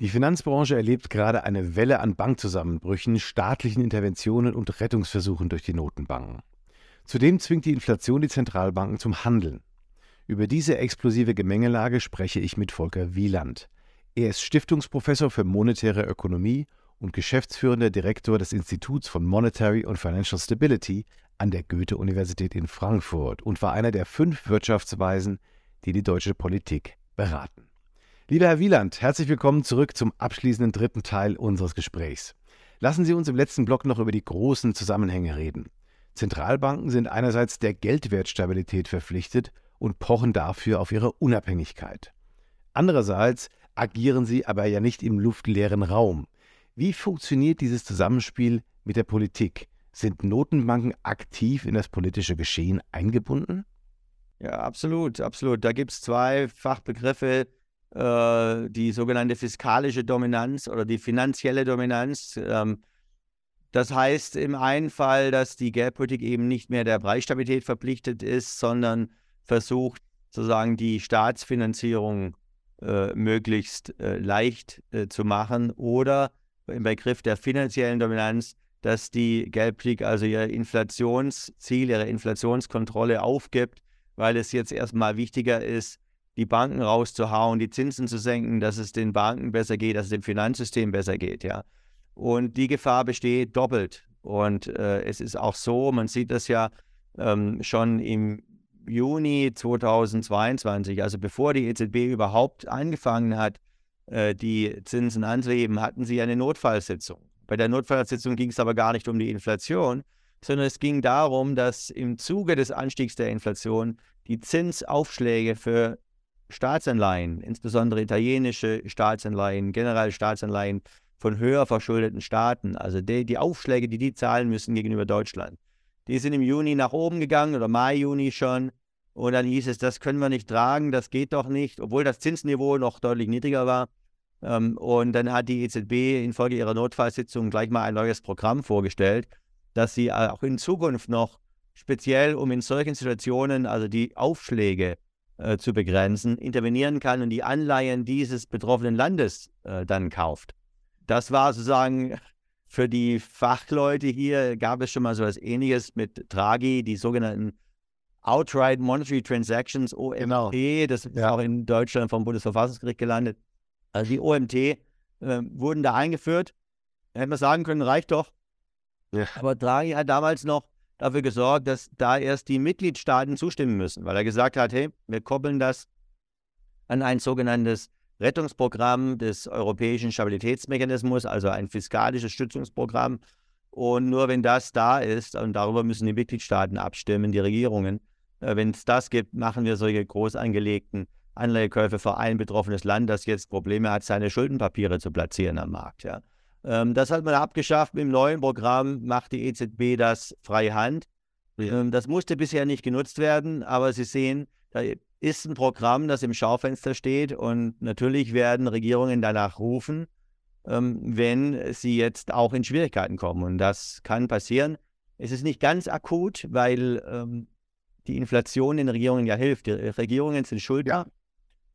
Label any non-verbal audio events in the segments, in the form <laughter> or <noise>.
Die Finanzbranche erlebt gerade eine Welle an Bankzusammenbrüchen, staatlichen Interventionen und Rettungsversuchen durch die Notenbanken. Zudem zwingt die Inflation die Zentralbanken zum Handeln. Über diese explosive Gemengelage spreche ich mit Volker Wieland. Er ist Stiftungsprofessor für monetäre Ökonomie und geschäftsführender Direktor des Instituts von Monetary und Financial Stability an der Goethe-Universität in Frankfurt und war einer der fünf Wirtschaftsweisen, die die deutsche Politik beraten. Lieber Herr Wieland, herzlich willkommen zurück zum abschließenden dritten Teil unseres Gesprächs. Lassen Sie uns im letzten Block noch über die großen Zusammenhänge reden. Zentralbanken sind einerseits der Geldwertstabilität verpflichtet und pochen dafür auf ihre Unabhängigkeit. Andererseits agieren sie aber ja nicht im luftleeren Raum. Wie funktioniert dieses Zusammenspiel mit der Politik? Sind Notenbanken aktiv in das politische Geschehen eingebunden? Ja, absolut, absolut. Da gibt es zwei Fachbegriffe, äh, die sogenannte fiskalische Dominanz oder die finanzielle Dominanz. Ähm, das heißt im einen Fall, dass die Geldpolitik eben nicht mehr der Preisstabilität verpflichtet ist, sondern versucht, sozusagen die Staatsfinanzierung äh, möglichst äh, leicht äh, zu machen oder im Begriff der finanziellen Dominanz, dass die Geldpolitik also ihr Inflationsziel, ihre Inflationskontrolle aufgibt, weil es jetzt erstmal wichtiger ist, die Banken rauszuhauen, die Zinsen zu senken, dass es den Banken besser geht, dass es dem Finanzsystem besser geht, ja. Und die Gefahr besteht doppelt. Und äh, es ist auch so, man sieht das ja ähm, schon im Juni 2022, also bevor die EZB überhaupt angefangen hat, äh, die Zinsen anzuheben, hatten sie eine Notfallsitzung. Bei der Notfallsitzung ging es aber gar nicht um die Inflation, sondern es ging darum, dass im Zuge des Anstiegs der Inflation die Zinsaufschläge für Staatsanleihen, insbesondere italienische Staatsanleihen, generell Staatsanleihen von höher verschuldeten Staaten, also die, die Aufschläge, die die zahlen müssen gegenüber Deutschland, die sind im Juni nach oben gegangen oder Mai, Juni schon. Und dann hieß es, das können wir nicht tragen, das geht doch nicht, obwohl das Zinsniveau noch deutlich niedriger war. Ähm, und dann hat die EZB infolge ihrer Notfallsitzung gleich mal ein neues Programm vorgestellt, dass sie auch in Zukunft noch speziell, um in solchen Situationen, also die Aufschläge äh, zu begrenzen, intervenieren kann und die Anleihen dieses betroffenen Landes äh, dann kauft. Das war sozusagen <laughs> für die Fachleute hier, gab es schon mal so etwas Ähnliches mit Draghi, die sogenannten Outright Monetary Transactions, OMT. Genau. Das ist ja. auch in Deutschland vom Bundesverfassungsgericht gelandet. Also die OMT äh, wurden da eingeführt. Hätte man sagen können, reicht doch. Ja. Aber Draghi hat damals noch dafür gesorgt, dass da erst die Mitgliedstaaten zustimmen müssen, weil er gesagt hat, hey, wir koppeln das an ein sogenanntes Rettungsprogramm des Europäischen Stabilitätsmechanismus, also ein fiskalisches Stützungsprogramm. Und nur wenn das da ist, und darüber müssen die Mitgliedstaaten abstimmen, die Regierungen, äh, wenn es das gibt, machen wir solche groß angelegten Anleihekäufe für ein betroffenes Land, das jetzt Probleme hat, seine Schuldenpapiere zu platzieren am Markt. Ja. Ähm, das hat man abgeschafft. Mit dem neuen Programm macht die EZB das freie Hand. Ähm, das musste bisher nicht genutzt werden, aber Sie sehen, da ist ein Programm, das im Schaufenster steht und natürlich werden Regierungen danach rufen, ähm, wenn sie jetzt auch in Schwierigkeiten kommen. Und das kann passieren. Es ist nicht ganz akut, weil ähm, die Inflation den Regierungen ja hilft. Die Regierungen sind Schuldner. Ja,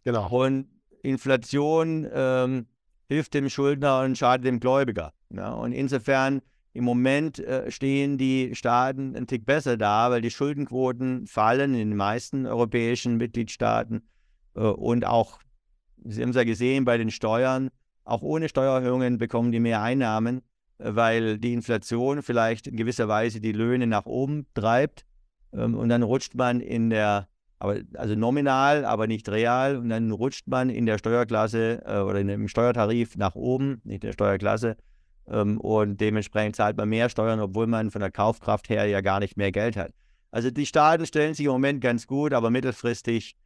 genau. Und Inflation ähm, hilft dem Schuldner und schadet dem Gläubiger. Ja? Und insofern im Moment äh, stehen die Staaten ein Tick besser da, weil die Schuldenquoten fallen in den meisten europäischen Mitgliedstaaten äh, und auch, Sie haben es ja gesehen, bei den Steuern, auch ohne Steuererhöhungen bekommen die mehr Einnahmen, äh, weil die Inflation vielleicht in gewisser Weise die Löhne nach oben treibt ähm, und dann rutscht man in der aber also nominal, aber nicht real. Und dann rutscht man in der Steuerklasse äh, oder in dem Steuertarif nach oben, nicht in der Steuerklasse. Ähm, und dementsprechend zahlt man mehr Steuern, obwohl man von der Kaufkraft her ja gar nicht mehr Geld hat. Also die Staaten stellen sich im Moment ganz gut, aber mittelfristig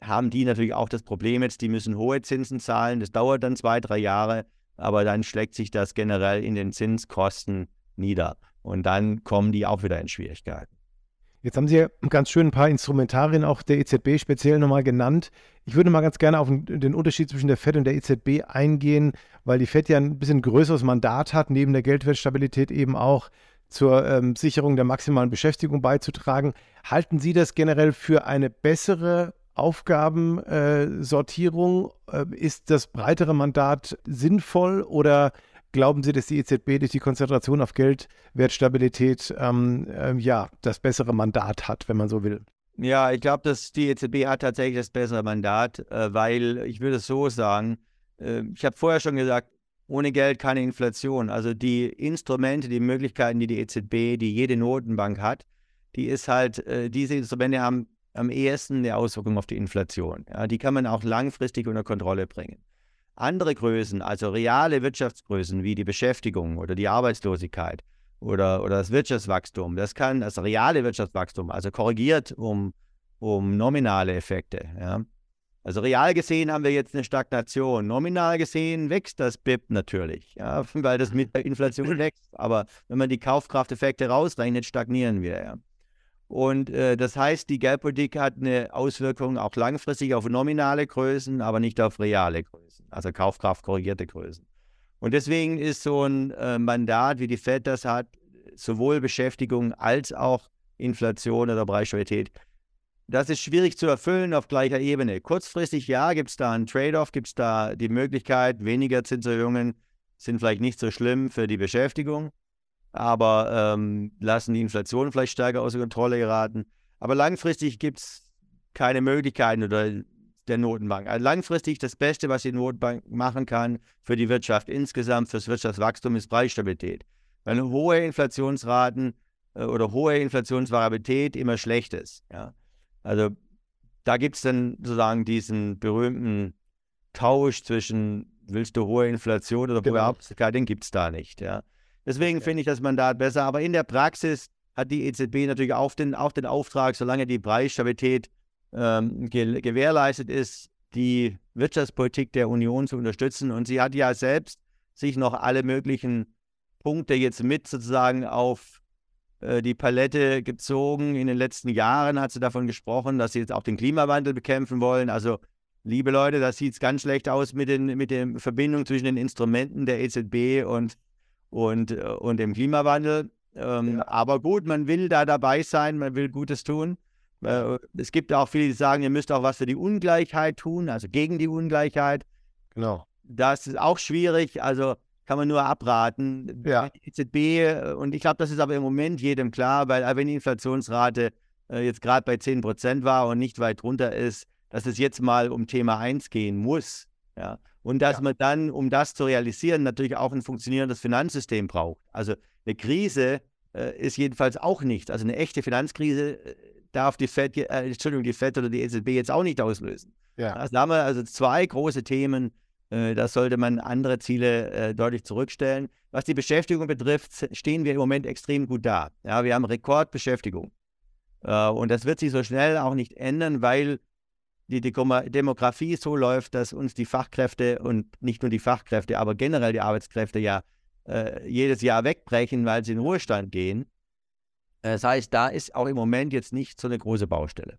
haben die natürlich auch das Problem jetzt, die müssen hohe Zinsen zahlen. Das dauert dann zwei, drei Jahre, aber dann schlägt sich das generell in den Zinskosten nieder. Und dann kommen die auch wieder in Schwierigkeiten. Jetzt haben Sie ja ganz schön ein paar Instrumentarien auch der EZB speziell nochmal genannt. Ich würde mal ganz gerne auf den Unterschied zwischen der FED und der EZB eingehen, weil die FED ja ein bisschen größeres Mandat hat, neben der Geldwertstabilität eben auch zur ähm, Sicherung der maximalen Beschäftigung beizutragen. Halten Sie das generell für eine bessere Aufgabensortierung? Äh, äh, ist das breitere Mandat sinnvoll oder Glauben Sie, dass die EZB durch die Konzentration auf Geldwertstabilität ähm, äh, ja, das bessere Mandat hat, wenn man so will? Ja, ich glaube, dass die EZB hat tatsächlich das bessere Mandat, äh, weil ich würde es so sagen, äh, ich habe vorher schon gesagt, ohne Geld keine Inflation. Also die Instrumente, die Möglichkeiten, die die EZB, die jede Notenbank hat, die ist halt, äh, diese Instrumente haben am ehesten eine Auswirkung auf die Inflation. Ja, die kann man auch langfristig unter Kontrolle bringen. Andere Größen, also reale Wirtschaftsgrößen wie die Beschäftigung oder die Arbeitslosigkeit oder, oder das Wirtschaftswachstum, das kann das reale Wirtschaftswachstum, also korrigiert um, um nominale Effekte. Ja. Also real gesehen haben wir jetzt eine Stagnation. Nominal gesehen wächst das BIP natürlich, ja, <laughs> weil das mit der Inflation wächst. Aber wenn man die Kaufkrafteffekte rausrechnet, stagnieren wir. Ja. Und äh, das heißt, die Geldpolitik hat eine Auswirkung auch langfristig auf nominale Größen, aber nicht auf reale Größen, also kaufkraftkorrigierte Größen. Und deswegen ist so ein äh, Mandat, wie die Fed das hat, sowohl Beschäftigung als auch Inflation oder Preisstabilität, das ist schwierig zu erfüllen auf gleicher Ebene. Kurzfristig, ja, gibt es da einen Trade-off, gibt es da die Möglichkeit, weniger Zinserhöhungen sind vielleicht nicht so schlimm für die Beschäftigung aber ähm, lassen die Inflation vielleicht stärker außer Kontrolle geraten. Aber langfristig gibt es keine Möglichkeiten oder der Notenbank. Also langfristig das Beste, was die Notenbank machen kann für die Wirtschaft insgesamt, fürs Wirtschaftswachstum, ist Preisstabilität. Weil hohe Inflationsraten äh, oder hohe Inflationsvariabilität immer schlecht ist. Ja? Also da gibt es dann sozusagen diesen berühmten Tausch zwischen willst du hohe Inflation oder genau. hohe Arbeitslosigkeit, den gibt es da nicht. Ja? Deswegen finde ich das Mandat besser. Aber in der Praxis hat die EZB natürlich auch den, auch den Auftrag, solange die Preisstabilität ähm, ge gewährleistet ist, die Wirtschaftspolitik der Union zu unterstützen. Und sie hat ja selbst sich noch alle möglichen Punkte jetzt mit sozusagen auf äh, die Palette gezogen. In den letzten Jahren hat sie davon gesprochen, dass sie jetzt auch den Klimawandel bekämpfen wollen. Also, liebe Leute, das sieht ganz schlecht aus mit, den, mit der Verbindung zwischen den Instrumenten der EZB und und, äh, und dem Klimawandel. Ähm, ja. Aber gut, man will da dabei sein, man will Gutes tun. Äh, es gibt auch viele, die sagen, ihr müsst auch was für die Ungleichheit tun, also gegen die Ungleichheit. Genau. Das ist auch schwierig, also kann man nur abraten. Ja. Die EZB, äh, und ich glaube, das ist aber im Moment jedem klar, weil wenn die Inflationsrate äh, jetzt gerade bei 10 Prozent war und nicht weit drunter ist, dass es jetzt mal um Thema 1 gehen muss. Ja. Und dass ja. man dann, um das zu realisieren, natürlich auch ein funktionierendes Finanzsystem braucht. Also eine Krise äh, ist jedenfalls auch nichts. Also eine echte Finanzkrise äh, darf die FED, äh, Entschuldigung, die FED oder die EZB jetzt auch nicht auslösen. Ja. Also da haben wir also zwei große Themen. Äh, da sollte man andere Ziele äh, deutlich zurückstellen. Was die Beschäftigung betrifft, stehen wir im Moment extrem gut da. Ja, wir haben Rekordbeschäftigung. Äh, und das wird sich so schnell auch nicht ändern, weil die Demografie so läuft, dass uns die Fachkräfte und nicht nur die Fachkräfte, aber generell die Arbeitskräfte ja äh, jedes Jahr wegbrechen, weil sie in Ruhestand gehen. Das heißt, da ist auch im Moment jetzt nicht so eine große Baustelle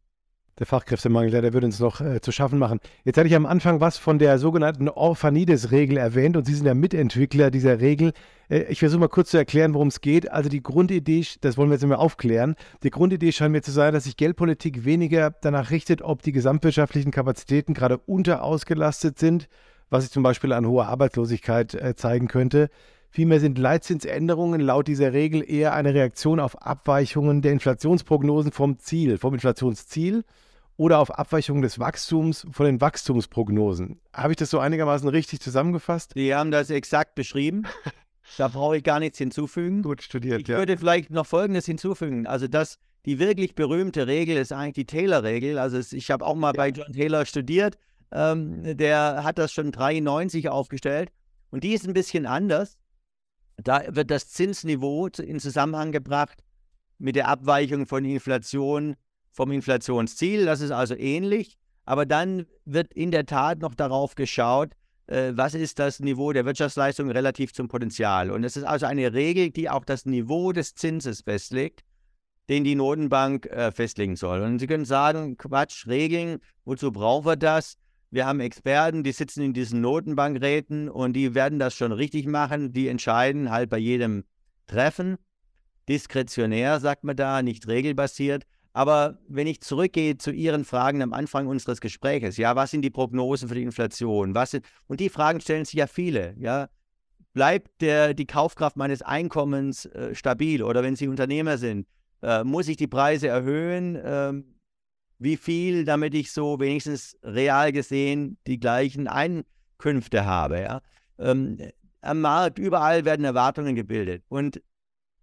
der Fachkräftemangel, der, der würde uns noch äh, zu schaffen machen. Jetzt hatte ich am Anfang was von der sogenannten Orphanides-Regel erwähnt und Sie sind der Mitentwickler dieser Regel. Äh, ich versuche mal kurz zu erklären, worum es geht. Also die Grundidee, das wollen wir jetzt mal aufklären. Die Grundidee scheint mir zu sein, dass sich Geldpolitik weniger danach richtet, ob die gesamtwirtschaftlichen Kapazitäten gerade unterausgelastet sind, was sich zum Beispiel an hoher Arbeitslosigkeit äh, zeigen könnte. Vielmehr sind Leitzinsänderungen laut dieser Regel eher eine Reaktion auf Abweichungen der Inflationsprognosen vom Ziel, vom Inflationsziel oder auf Abweichungen des Wachstums von den Wachstumsprognosen. Habe ich das so einigermaßen richtig zusammengefasst? Sie haben das exakt beschrieben. <laughs> Da brauche ich gar nichts hinzufügen. Gut studiert, ich ja. Ich würde vielleicht noch Folgendes hinzufügen. Also das, die wirklich berühmte Regel ist eigentlich die Taylor-Regel. Also ich habe auch mal ja. bei John Taylor studiert. Ähm, der hat das schon 93 aufgestellt. Und die ist ein bisschen anders. Da wird das Zinsniveau in Zusammenhang gebracht mit der Abweichung von Inflation vom Inflationsziel. Das ist also ähnlich. Aber dann wird in der Tat noch darauf geschaut, äh, was ist das Niveau der Wirtschaftsleistung relativ zum Potenzial. Und es ist also eine Regel, die auch das Niveau des Zinses festlegt, den die Notenbank äh, festlegen soll. Und Sie können sagen, Quatsch, Regeln, wozu brauchen wir das? Wir haben Experten, die sitzen in diesen Notenbankräten und die werden das schon richtig machen. Die entscheiden halt bei jedem Treffen. Diskretionär, sagt man da, nicht regelbasiert. Aber wenn ich zurückgehe zu Ihren Fragen am Anfang unseres Gesprächs, ja, was sind die Prognosen für die Inflation? Was sind, und die Fragen stellen sich ja viele, ja. Bleibt der, die Kaufkraft meines Einkommens äh, stabil? Oder wenn Sie Unternehmer sind, äh, muss ich die Preise erhöhen? Ähm, wie viel, damit ich so wenigstens real gesehen die gleichen Einkünfte habe. Ja? Ähm, am Markt, überall werden Erwartungen gebildet. Und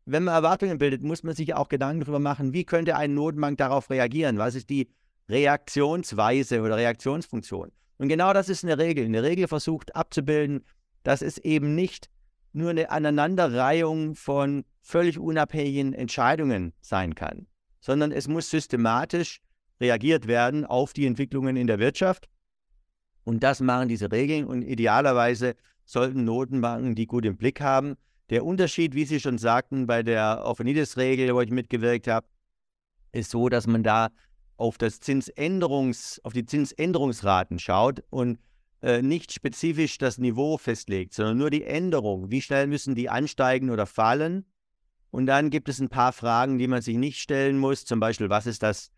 wenn man Erwartungen bildet, muss man sich auch Gedanken darüber machen, wie könnte ein Notenbank darauf reagieren? Was ist die Reaktionsweise oder Reaktionsfunktion? Und genau das ist eine Regel. Eine Regel versucht abzubilden, dass es eben nicht nur eine Aneinanderreihung von völlig unabhängigen Entscheidungen sein kann, sondern es muss systematisch reagiert werden auf die Entwicklungen in der Wirtschaft. Und das machen diese Regeln und idealerweise sollten Notenbanken die gut im Blick haben. Der Unterschied, wie Sie schon sagten, bei der Offenidis-Regel, wo ich mitgewirkt habe, ist so, dass man da auf das Zinsänderungs, auf die Zinsänderungsraten schaut und äh, nicht spezifisch das Niveau festlegt, sondern nur die Änderung. Wie schnell müssen die ansteigen oder fallen? Und dann gibt es ein paar Fragen, die man sich nicht stellen muss. Zum Beispiel, was ist das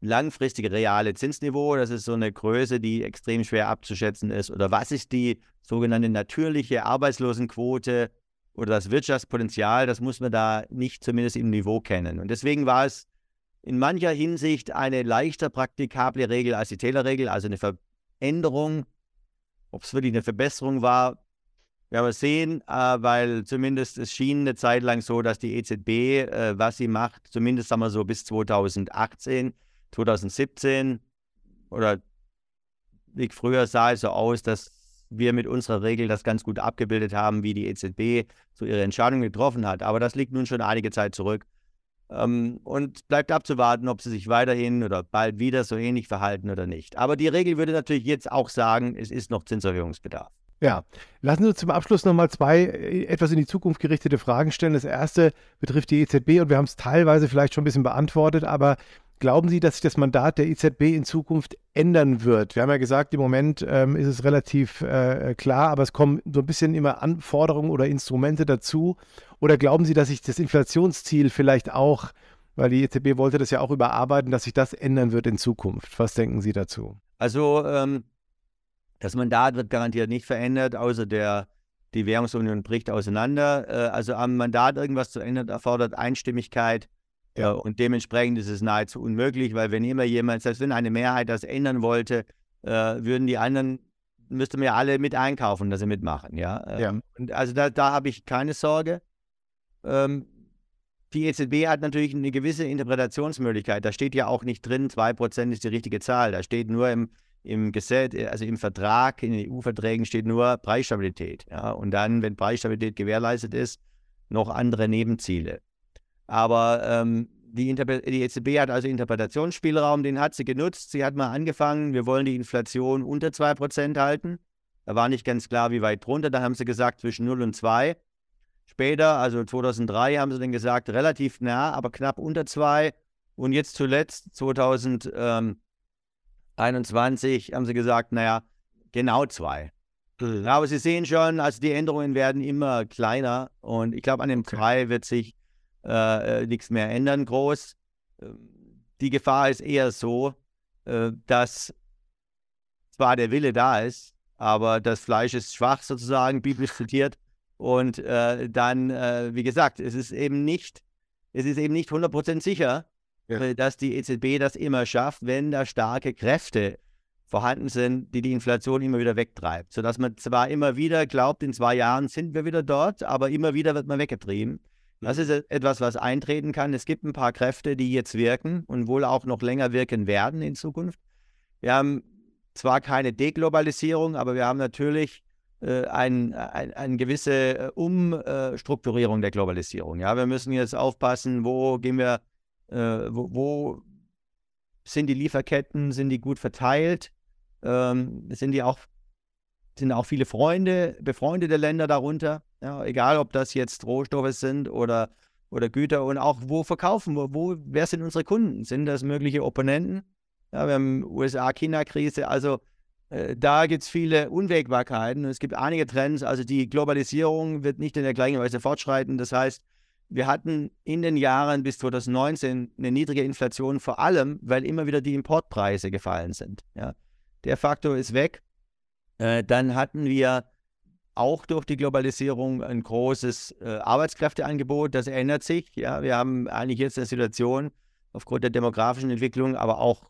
langfristige reale Zinsniveau. Das ist so eine Größe, die extrem schwer abzuschätzen ist. Oder was ist die sogenannte natürliche Arbeitslosenquote oder das Wirtschaftspotenzial? Das muss man da nicht zumindest im Niveau kennen. Und deswegen war es in mancher Hinsicht eine leichter praktikable Regel als die Taylor-Regel, also eine Veränderung. Ob es wirklich eine Verbesserung war, werden wir sehen, äh, weil zumindest es schien eine Zeit lang so, dass die EZB, äh, was sie macht, zumindest sagen wir so bis 2018, 2017 oder wie früher sah es so aus, dass wir mit unserer Regel das ganz gut abgebildet haben, wie die EZB so ihre Entscheidung getroffen hat. Aber das liegt nun schon einige Zeit zurück. Ähm, und bleibt abzuwarten, ob sie sich weiterhin oder bald wieder so ähnlich verhalten oder nicht. Aber die Regel würde natürlich jetzt auch sagen, es ist noch Zinserhöhungsbedarf. Ja, lassen Sie uns zum Abschluss nochmal zwei äh, etwas in die Zukunft gerichtete Fragen stellen. Das erste betrifft die EZB und wir haben es teilweise vielleicht schon ein bisschen beantwortet, aber Glauben Sie, dass sich das Mandat der EZB in Zukunft ändern wird? Wir haben ja gesagt, im Moment ähm, ist es relativ äh, klar, aber es kommen so ein bisschen immer Anforderungen oder Instrumente dazu. Oder glauben Sie, dass sich das Inflationsziel vielleicht auch, weil die EZB wollte das ja auch überarbeiten, dass sich das ändern wird in Zukunft? Was denken Sie dazu? Also ähm, das Mandat wird garantiert nicht verändert, außer der die Währungsunion bricht auseinander. Äh, also am Mandat irgendwas zu ändern erfordert Einstimmigkeit ja. Und dementsprechend ist es nahezu unmöglich, weil wenn immer jemand, selbst wenn eine Mehrheit das ändern wollte, äh, würden die anderen, müssten wir alle mit einkaufen, dass sie mitmachen. Ja. Ähm, ja. Und also da, da habe ich keine Sorge. Ähm, die EZB hat natürlich eine gewisse Interpretationsmöglichkeit. Da steht ja auch nicht drin, 2% ist die richtige Zahl. Da steht nur im, im Gesetz, also im Vertrag, in den EU-Verträgen steht nur Preisstabilität. Ja? Und dann, wenn Preisstabilität gewährleistet ist, noch andere Nebenziele. Aber ähm, die, die, EZB hat also Interpretationsspielraum, den hat sie genutzt. Sie hat mal angefangen, wir wollen die Inflation unter 2% halten. Da war nicht ganz klar, wie weit drunter. Da haben sie gesagt, zwischen 0 und 2. Später, also 2003, haben sie dann gesagt, relativ nah, aber knapp unter 2. Und jetzt zuletzt, 2021, haben sie gesagt, naja, genau 2. Mhm. Aber Sie sehen schon, also die Änderungen werden immer kleiner. Und ich glaube, an dem 2 wird sich äh, äh, nichts mehr ändern groß. Ähm, die Gefahr ist eher so, äh, dass zwar der Wille da ist, aber das Fleisch ist schwach sozusagen, biblisch zitiert. Und äh, dann, äh, wie gesagt, es ist eben nicht, es ist eben nicht 100% sicher, ja. Äh, dass die EZB das immer schafft, wenn da starke Kräfte vorhanden sind, die die Inflation immer wieder wegtreibt. Sodass man zwar immer wieder glaubt, in zwei Jahren sind wir wieder dort, aber immer wieder wird man weggetrieben. Das ist etwas, was eintreten kann. Es gibt ein paar Kräfte, die jetzt wirken und wohl auch noch länger wirken werden in Zukunft. Wir haben zwar keine Deglobalisierung, aber wir haben natürlich äh, ein, ein, eine gewisse äh, Umstrukturierung der Globalisierung. Ja, wir müssen jetzt aufpassen, wo gehen wir, äh, wo, wo, sind die Lieferketten, sind die gut verteilt, ähm, sind die auch sind auch viele Freunde, befreundete Länder darunter. Ja, egal, ob das jetzt Rohstoffe sind oder, oder Güter und auch wo verkaufen wir, wo, wer sind unsere Kunden? Sind das mögliche Opponenten? Ja, wir haben USA-China-Krise, also äh, da gibt es viele Unwägbarkeiten. Es gibt einige Trends. Also die Globalisierung wird nicht in der gleichen Weise fortschreiten. Das heißt, wir hatten in den Jahren bis 2019 eine niedrige Inflation, vor allem, weil immer wieder die Importpreise gefallen sind. Ja. Der Faktor ist weg. Äh, dann hatten wir auch durch die Globalisierung ein großes äh, Arbeitskräfteangebot. Das ändert sich. Ja. Wir haben eigentlich jetzt eine Situation aufgrund der demografischen Entwicklung, aber auch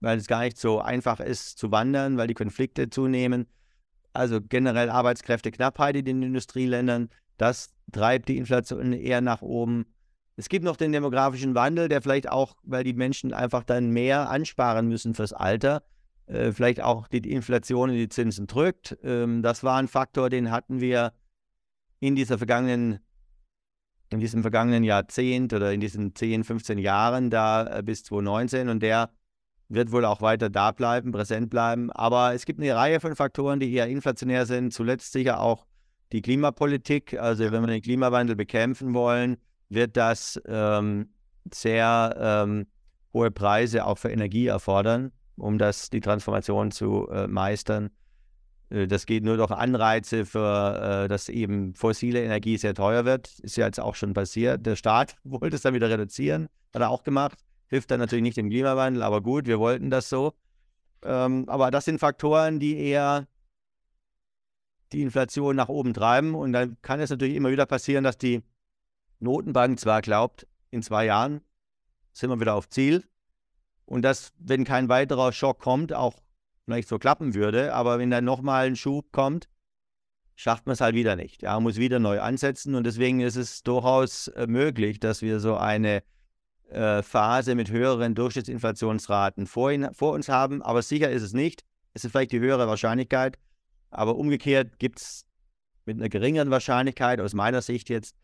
weil es gar nicht so einfach ist zu wandern, weil die Konflikte zunehmen. Also generell Arbeitskräfteknappheit in den Industrieländern, das treibt die Inflation eher nach oben. Es gibt noch den demografischen Wandel, der vielleicht auch, weil die Menschen einfach dann mehr ansparen müssen fürs Alter, äh, vielleicht auch die Inflation in die Zinsen drückt. Ähm, das war ein Faktor, den hatten wir in dieser vergangenen, in diesem vergangenen Jahrzehnt oder in diesen 10, 15 Jahren da äh, bis 2019 und der wird wohl auch weiter da bleiben, präsent bleiben. Aber es gibt eine Reihe von Faktoren, die eher inflationär sind. Zuletzt sicher auch die Klimapolitik. Also wenn wir den Klimawandel bekämpfen wollen, wird das ähm, sehr ähm, hohe Preise auch für Energie erfordern, um das, die Transformation zu äh, meistern. Äh, das geht nur durch Anreize für, äh, dass eben fossile Energie sehr teuer wird. Ist ja jetzt auch schon passiert. Der Staat <laughs> wollte es dann wieder reduzieren, hat er auch gemacht. Hilft dann natürlich nicht dem Klimawandel, aber gut, wir wollten das so. Ähm, aber das sind Faktoren, die eher die Inflation nach oben treiben. Und dann kann es natürlich immer wieder passieren, dass die Notenbank zwar glaubt, in zwei Jahren sind wir wieder auf Ziel. Und dass, wenn kein weiterer Schock kommt, auch vielleicht so klappen würde. Aber wenn dann nochmal ein Schub kommt, schafft man es halt wieder nicht. Ja, man muss wieder neu ansetzen. Und deswegen ist es durchaus äh, möglich, dass wir so eine äh, Phase mit höheren Durchschnittsinflationsraten vor, vor, uns haben. Aber sicher ist es nicht. Es ist vielleicht die höhere Wahrscheinlichkeit. Aber umgekehrt gibt es mit einer geringeren Wahrscheinlichkeit aus meiner Sicht jetzt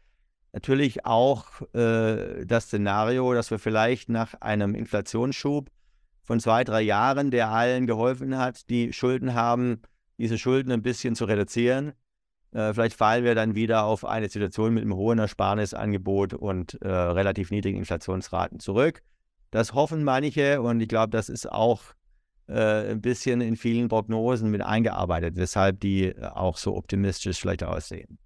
natürlich auch äh, das Szenario, dass wir vielleicht nach einem Inflationsschub von zwei, drei Jahren, der allen geholfen hat, die Schulden haben, diese Schulden ein bisschen zu reduzieren, äh, vielleicht fallen wir dann wieder auf eine Situation mit einem hohen Ersparnisangebot und äh, relativ niedrigen Inflationsraten zurück. Das hoffen manche und ich glaube, das ist auch äh, ein bisschen in vielen Prognosen mit eingearbeitet, weshalb die äh, auch so optimistisch vielleicht aussehen.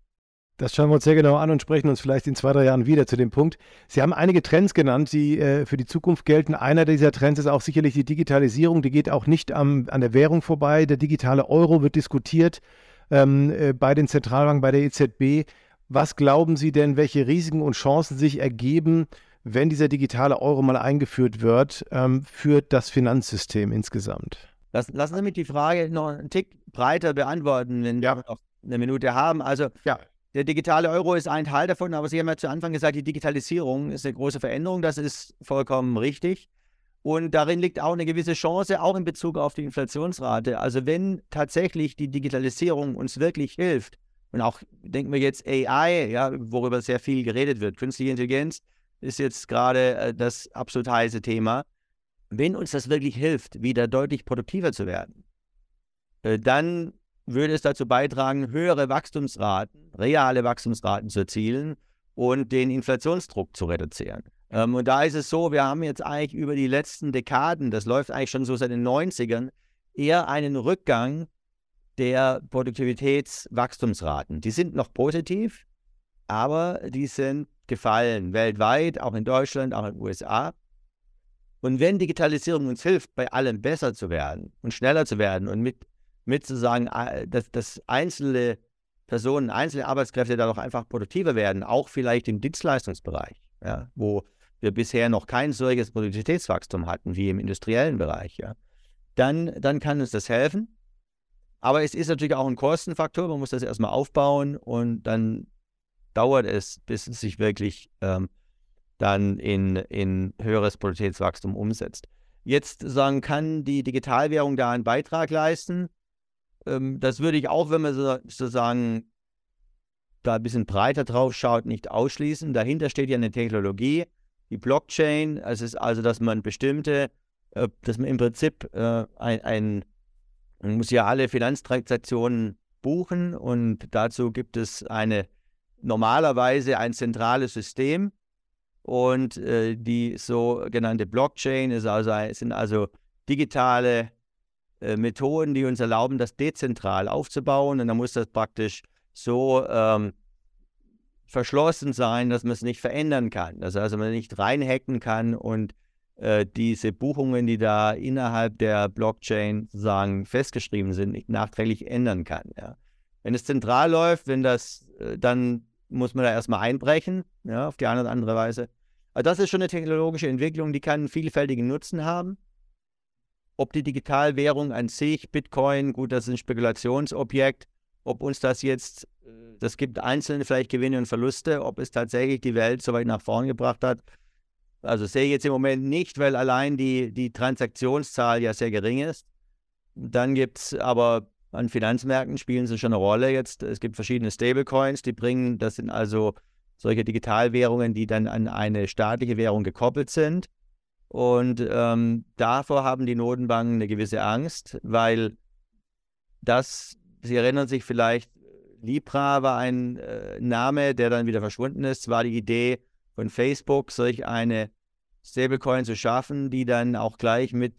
Das schauen wir uns sehr genau an und sprechen uns vielleicht in zwei, drei Jahren wieder zu dem Punkt. Sie haben einige Trends genannt, die äh, für die Zukunft gelten. Einer dieser Trends ist auch sicherlich die Digitalisierung. Die geht auch nicht am, an der Währung vorbei. Der digitale Euro wird diskutiert ähm, äh, bei den Zentralbanken, bei der EZB. Was glauben Sie denn, welche Risiken und Chancen sich ergeben, wenn dieser digitale Euro mal eingeführt wird, ähm, für das Finanzsystem insgesamt? Lass, lassen Sie mich die Frage noch einen Tick breiter beantworten, wenn ja. wir noch eine Minute haben. Also ja. Der digitale Euro ist ein Teil davon, aber Sie haben ja zu Anfang gesagt, die Digitalisierung ist eine große Veränderung. Das ist vollkommen richtig. Und darin liegt auch eine gewisse Chance, auch in Bezug auf die Inflationsrate. Also wenn tatsächlich die Digitalisierung uns wirklich hilft, und auch denken wir jetzt AI, ja, worüber sehr viel geredet wird, künstliche Intelligenz ist jetzt gerade äh, das absolut heiße Thema. Wenn uns das wirklich hilft, wieder deutlich produktiver zu werden, äh, dann würde es dazu beitragen, höhere Wachstumsraten, reale Wachstumsraten zu erzielen und den Inflationsdruck zu reduzieren. Ähm, und da ist es so, wir haben jetzt eigentlich über die letzten Dekaden, das läuft eigentlich schon so seit den 90ern, eher einen Rückgang der Produktivitätswachstumsraten. Die sind noch positiv, aber die sind gefallen weltweit, auch in Deutschland, auch in den USA. Und wenn Digitalisierung uns hilft, bei allem besser zu werden und schneller zu werden und mit, mit zu sagen, äh, dass, dass einzelne Personen, einzelne Arbeitskräfte dadurch einfach produktiver werden, auch vielleicht im Dienstleistungsbereich, ja, wo wir bisher noch kein solches Produktivitätswachstum hatten wie im industriellen Bereich, ja, dann, dann kann uns das helfen. Aber es ist natürlich auch ein Kostenfaktor. Man muss das erstmal aufbauen und dann dauert es, bis es sich wirklich ähm, dann in, in höheres Produktivitätswachstum umsetzt. Jetzt sagen, kann die Digitalwährung da einen Beitrag leisten? Ähm, das würde ich auch, wenn man so, sozusagen da ein bisschen breiter drauf schaut, nicht ausschließen. Dahinter steht ja eine Technologie, die Blockchain. Es ist also, dass man bestimmte, äh, dass man im Prinzip äh, ein, ein Man muss ja alle Finanztransaktionen buchen und dazu gibt es eine normalerweise ein zentrales System und äh, die sogenannte Blockchain ist also, sind also digitale äh, Methoden, die uns erlauben, das dezentral aufzubauen und dann muss das praktisch so ähm, verschlossen sein, dass man es nicht verändern kann. Dass also man nicht reinhacken kann und äh, diese Buchungen, die da innerhalb der Blockchain sozusagen festgeschrieben sind, nicht nachträglich ändern kann. Ja. Wenn es zentral läuft, wenn das, äh, dann muss man da erstmal einbrechen, ja, auf die eine oder andere Weise. Aber das ist schon eine technologische Entwicklung, die kann einen vielfältigen Nutzen haben. Ob die Digitalwährung an sich, Bitcoin, gut, das ist ein Spekulationsobjekt, ob uns das jetzt, äh, das gibt einzelne vielleicht Gewinne und Verluste, ob es tatsächlich die Welt so weit nach vorn gebracht hat, also sehe ich jetzt im Moment nicht, weil allein die, die Transaktionszahl ja sehr gering ist. Dann gibt es aber an Finanzmärkten spielen sie schon eine Rolle jetzt. Es gibt verschiedene Stablecoins, die bringen, das sind also solche Digitalwährungen, die dann an eine staatliche Währung gekoppelt sind. Und ähm, davor haben die Notenbanken eine gewisse Angst, weil das, Sie erinnern sich vielleicht, Libra war ein äh, Name, der dann wieder verschwunden ist. War die Idee von Facebook, solch eine Stablecoin zu schaffen, die dann auch gleich mit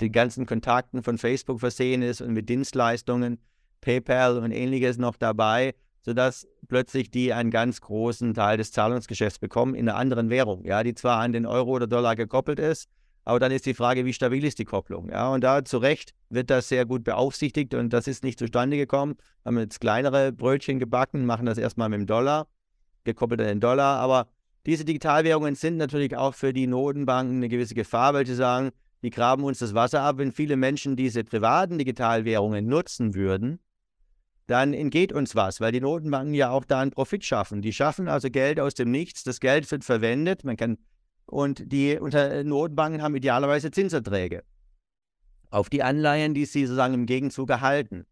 den ganzen Kontakten von Facebook versehen ist und mit Dienstleistungen, PayPal und ähnliches noch dabei, sodass plötzlich die einen ganz großen Teil des Zahlungsgeschäfts bekommen in einer anderen Währung, ja, die zwar an den Euro oder Dollar gekoppelt ist, aber dann ist die Frage, wie stabil ist die Kopplung? Ja, und da zu Recht wird das sehr gut beaufsichtigt und das ist nicht zustande gekommen. Haben jetzt kleinere Brötchen gebacken, machen das erstmal mit dem Dollar, gekoppelt an den Dollar, aber diese Digitalwährungen sind natürlich auch für die Notenbanken eine gewisse Gefahr, weil sie sagen, die graben uns das Wasser ab. Wenn viele Menschen diese privaten Digitalwährungen nutzen würden, dann entgeht uns was, weil die Notenbanken ja auch da einen Profit schaffen. Die schaffen also Geld aus dem Nichts, das Geld wird verwendet, man kann und die unter Notenbanken haben idealerweise Zinserträge auf die Anleihen, die sie sozusagen im Gegenzug erhalten.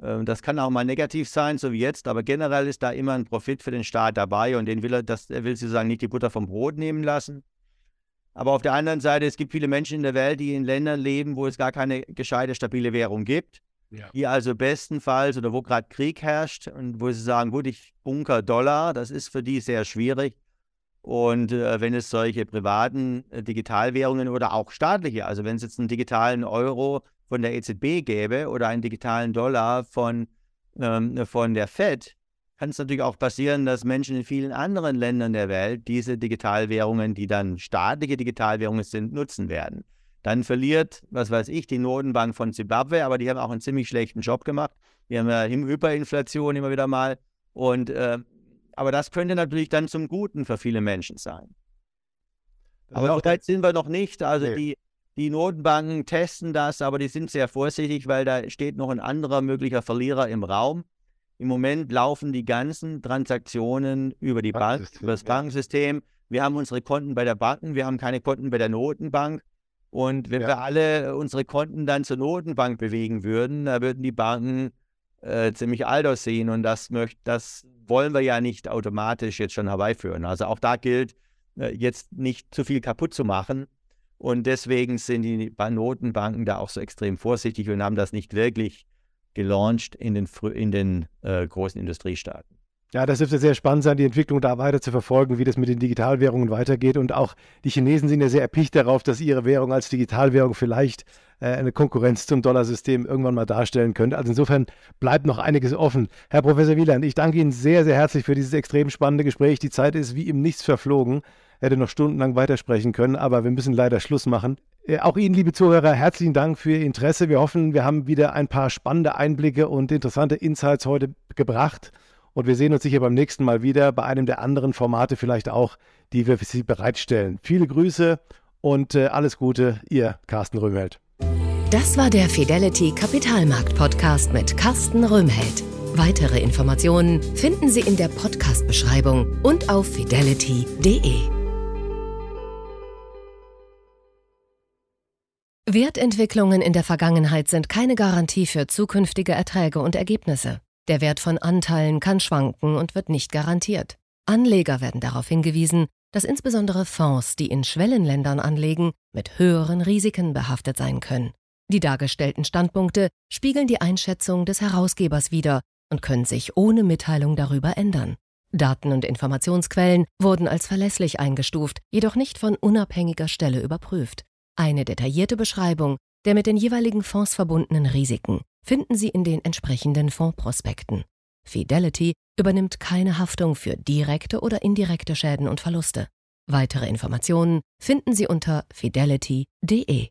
Ähm, das kann auch mal negativ sein, so wie jetzt, aber generell ist da immer ein Profit für den Staat dabei und den will er, das, er will sozusagen nicht die Butter vom Brot nehmen lassen. Aber auf der anderen Seite, es gibt viele Menschen in der Welt, die in Ländern leben, wo es gar keine gescheite, stabile Währung gibt. Ja. Die also bestenfalls oder wo gerade Krieg herrscht und wo sie sagen, gut, ich bunker Dollar, das ist für die sehr schwierig. Und äh, wenn es solche privaten äh, Digitalwährungen oder auch staatliche, also wenn es jetzt einen digitalen Euro von der EZB gäbe oder einen digitalen Dollar von, ähm, von der Fed, kann es natürlich auch passieren, dass Menschen in vielen anderen Ländern der Welt diese Digitalwährungen, die dann staatliche Digitalwährungen sind, nutzen werden. Dann verliert, was weiß ich, die Notenbank von Zimbabwe, aber die haben auch einen ziemlich schlechten Job gemacht. Wir haben ja Hyperinflation immer wieder mal. Und, äh, aber das könnte natürlich dann zum Guten für viele Menschen sein. aber auch da sind wir noch nicht. Also nee. die, die Notenbanken testen das, aber die sind sehr vorsichtig, weil da steht noch ein anderer möglicher Verlierer im Raum. Im Moment laufen die ganzen Transaktionen über die Bank, über das Bankensystem. Wir haben unsere Konten bei der Bank, wir haben keine Konten bei der Notenbank. Und wenn ja. wir alle unsere Konten dann zur Notenbank bewegen würden, da würden die Banken äh, ziemlich alt aussehen. Und das, möcht, das wollen wir ja nicht automatisch jetzt schon herbeiführen. Also auch da gilt, äh, jetzt nicht zu viel kaputt zu machen, und deswegen sind die Notenbanken da auch so extrem vorsichtig und haben das nicht wirklich gelauncht in den, in den äh, großen Industriestaaten. Ja, das dürfte sehr spannend sein, die Entwicklung da weiter zu verfolgen, wie das mit den Digitalwährungen weitergeht. Und auch die Chinesen sind ja sehr erpicht darauf, dass ihre Währung als Digitalwährung vielleicht äh, eine Konkurrenz zum Dollarsystem irgendwann mal darstellen könnte. Also insofern bleibt noch einiges offen. Herr Professor Wieland, ich danke Ihnen sehr, sehr herzlich für dieses extrem spannende Gespräch. Die Zeit ist wie im Nichts verflogen hätte noch stundenlang weitersprechen können, aber wir müssen leider Schluss machen. Äh, auch Ihnen, liebe Zuhörer, herzlichen Dank für Ihr Interesse. Wir hoffen, wir haben wieder ein paar spannende Einblicke und interessante Insights heute gebracht. Und wir sehen uns sicher beim nächsten Mal wieder bei einem der anderen Formate vielleicht auch, die wir für Sie bereitstellen. Viele Grüße und äh, alles Gute, Ihr Carsten Röhmheld. Das war der Fidelity Kapitalmarkt Podcast mit Carsten Röhmheld. Weitere Informationen finden Sie in der Podcast-Beschreibung und auf fidelity.de. Wertentwicklungen in der Vergangenheit sind keine Garantie für zukünftige Erträge und Ergebnisse. Der Wert von Anteilen kann schwanken und wird nicht garantiert. Anleger werden darauf hingewiesen, dass insbesondere Fonds, die in Schwellenländern anlegen, mit höheren Risiken behaftet sein können. Die dargestellten Standpunkte spiegeln die Einschätzung des Herausgebers wider und können sich ohne Mitteilung darüber ändern. Daten und Informationsquellen wurden als verlässlich eingestuft, jedoch nicht von unabhängiger Stelle überprüft. Eine detaillierte Beschreibung der mit den jeweiligen Fonds verbundenen Risiken finden Sie in den entsprechenden Fondsprospekten. Fidelity übernimmt keine Haftung für direkte oder indirekte Schäden und Verluste. Weitere Informationen finden Sie unter fidelity.de.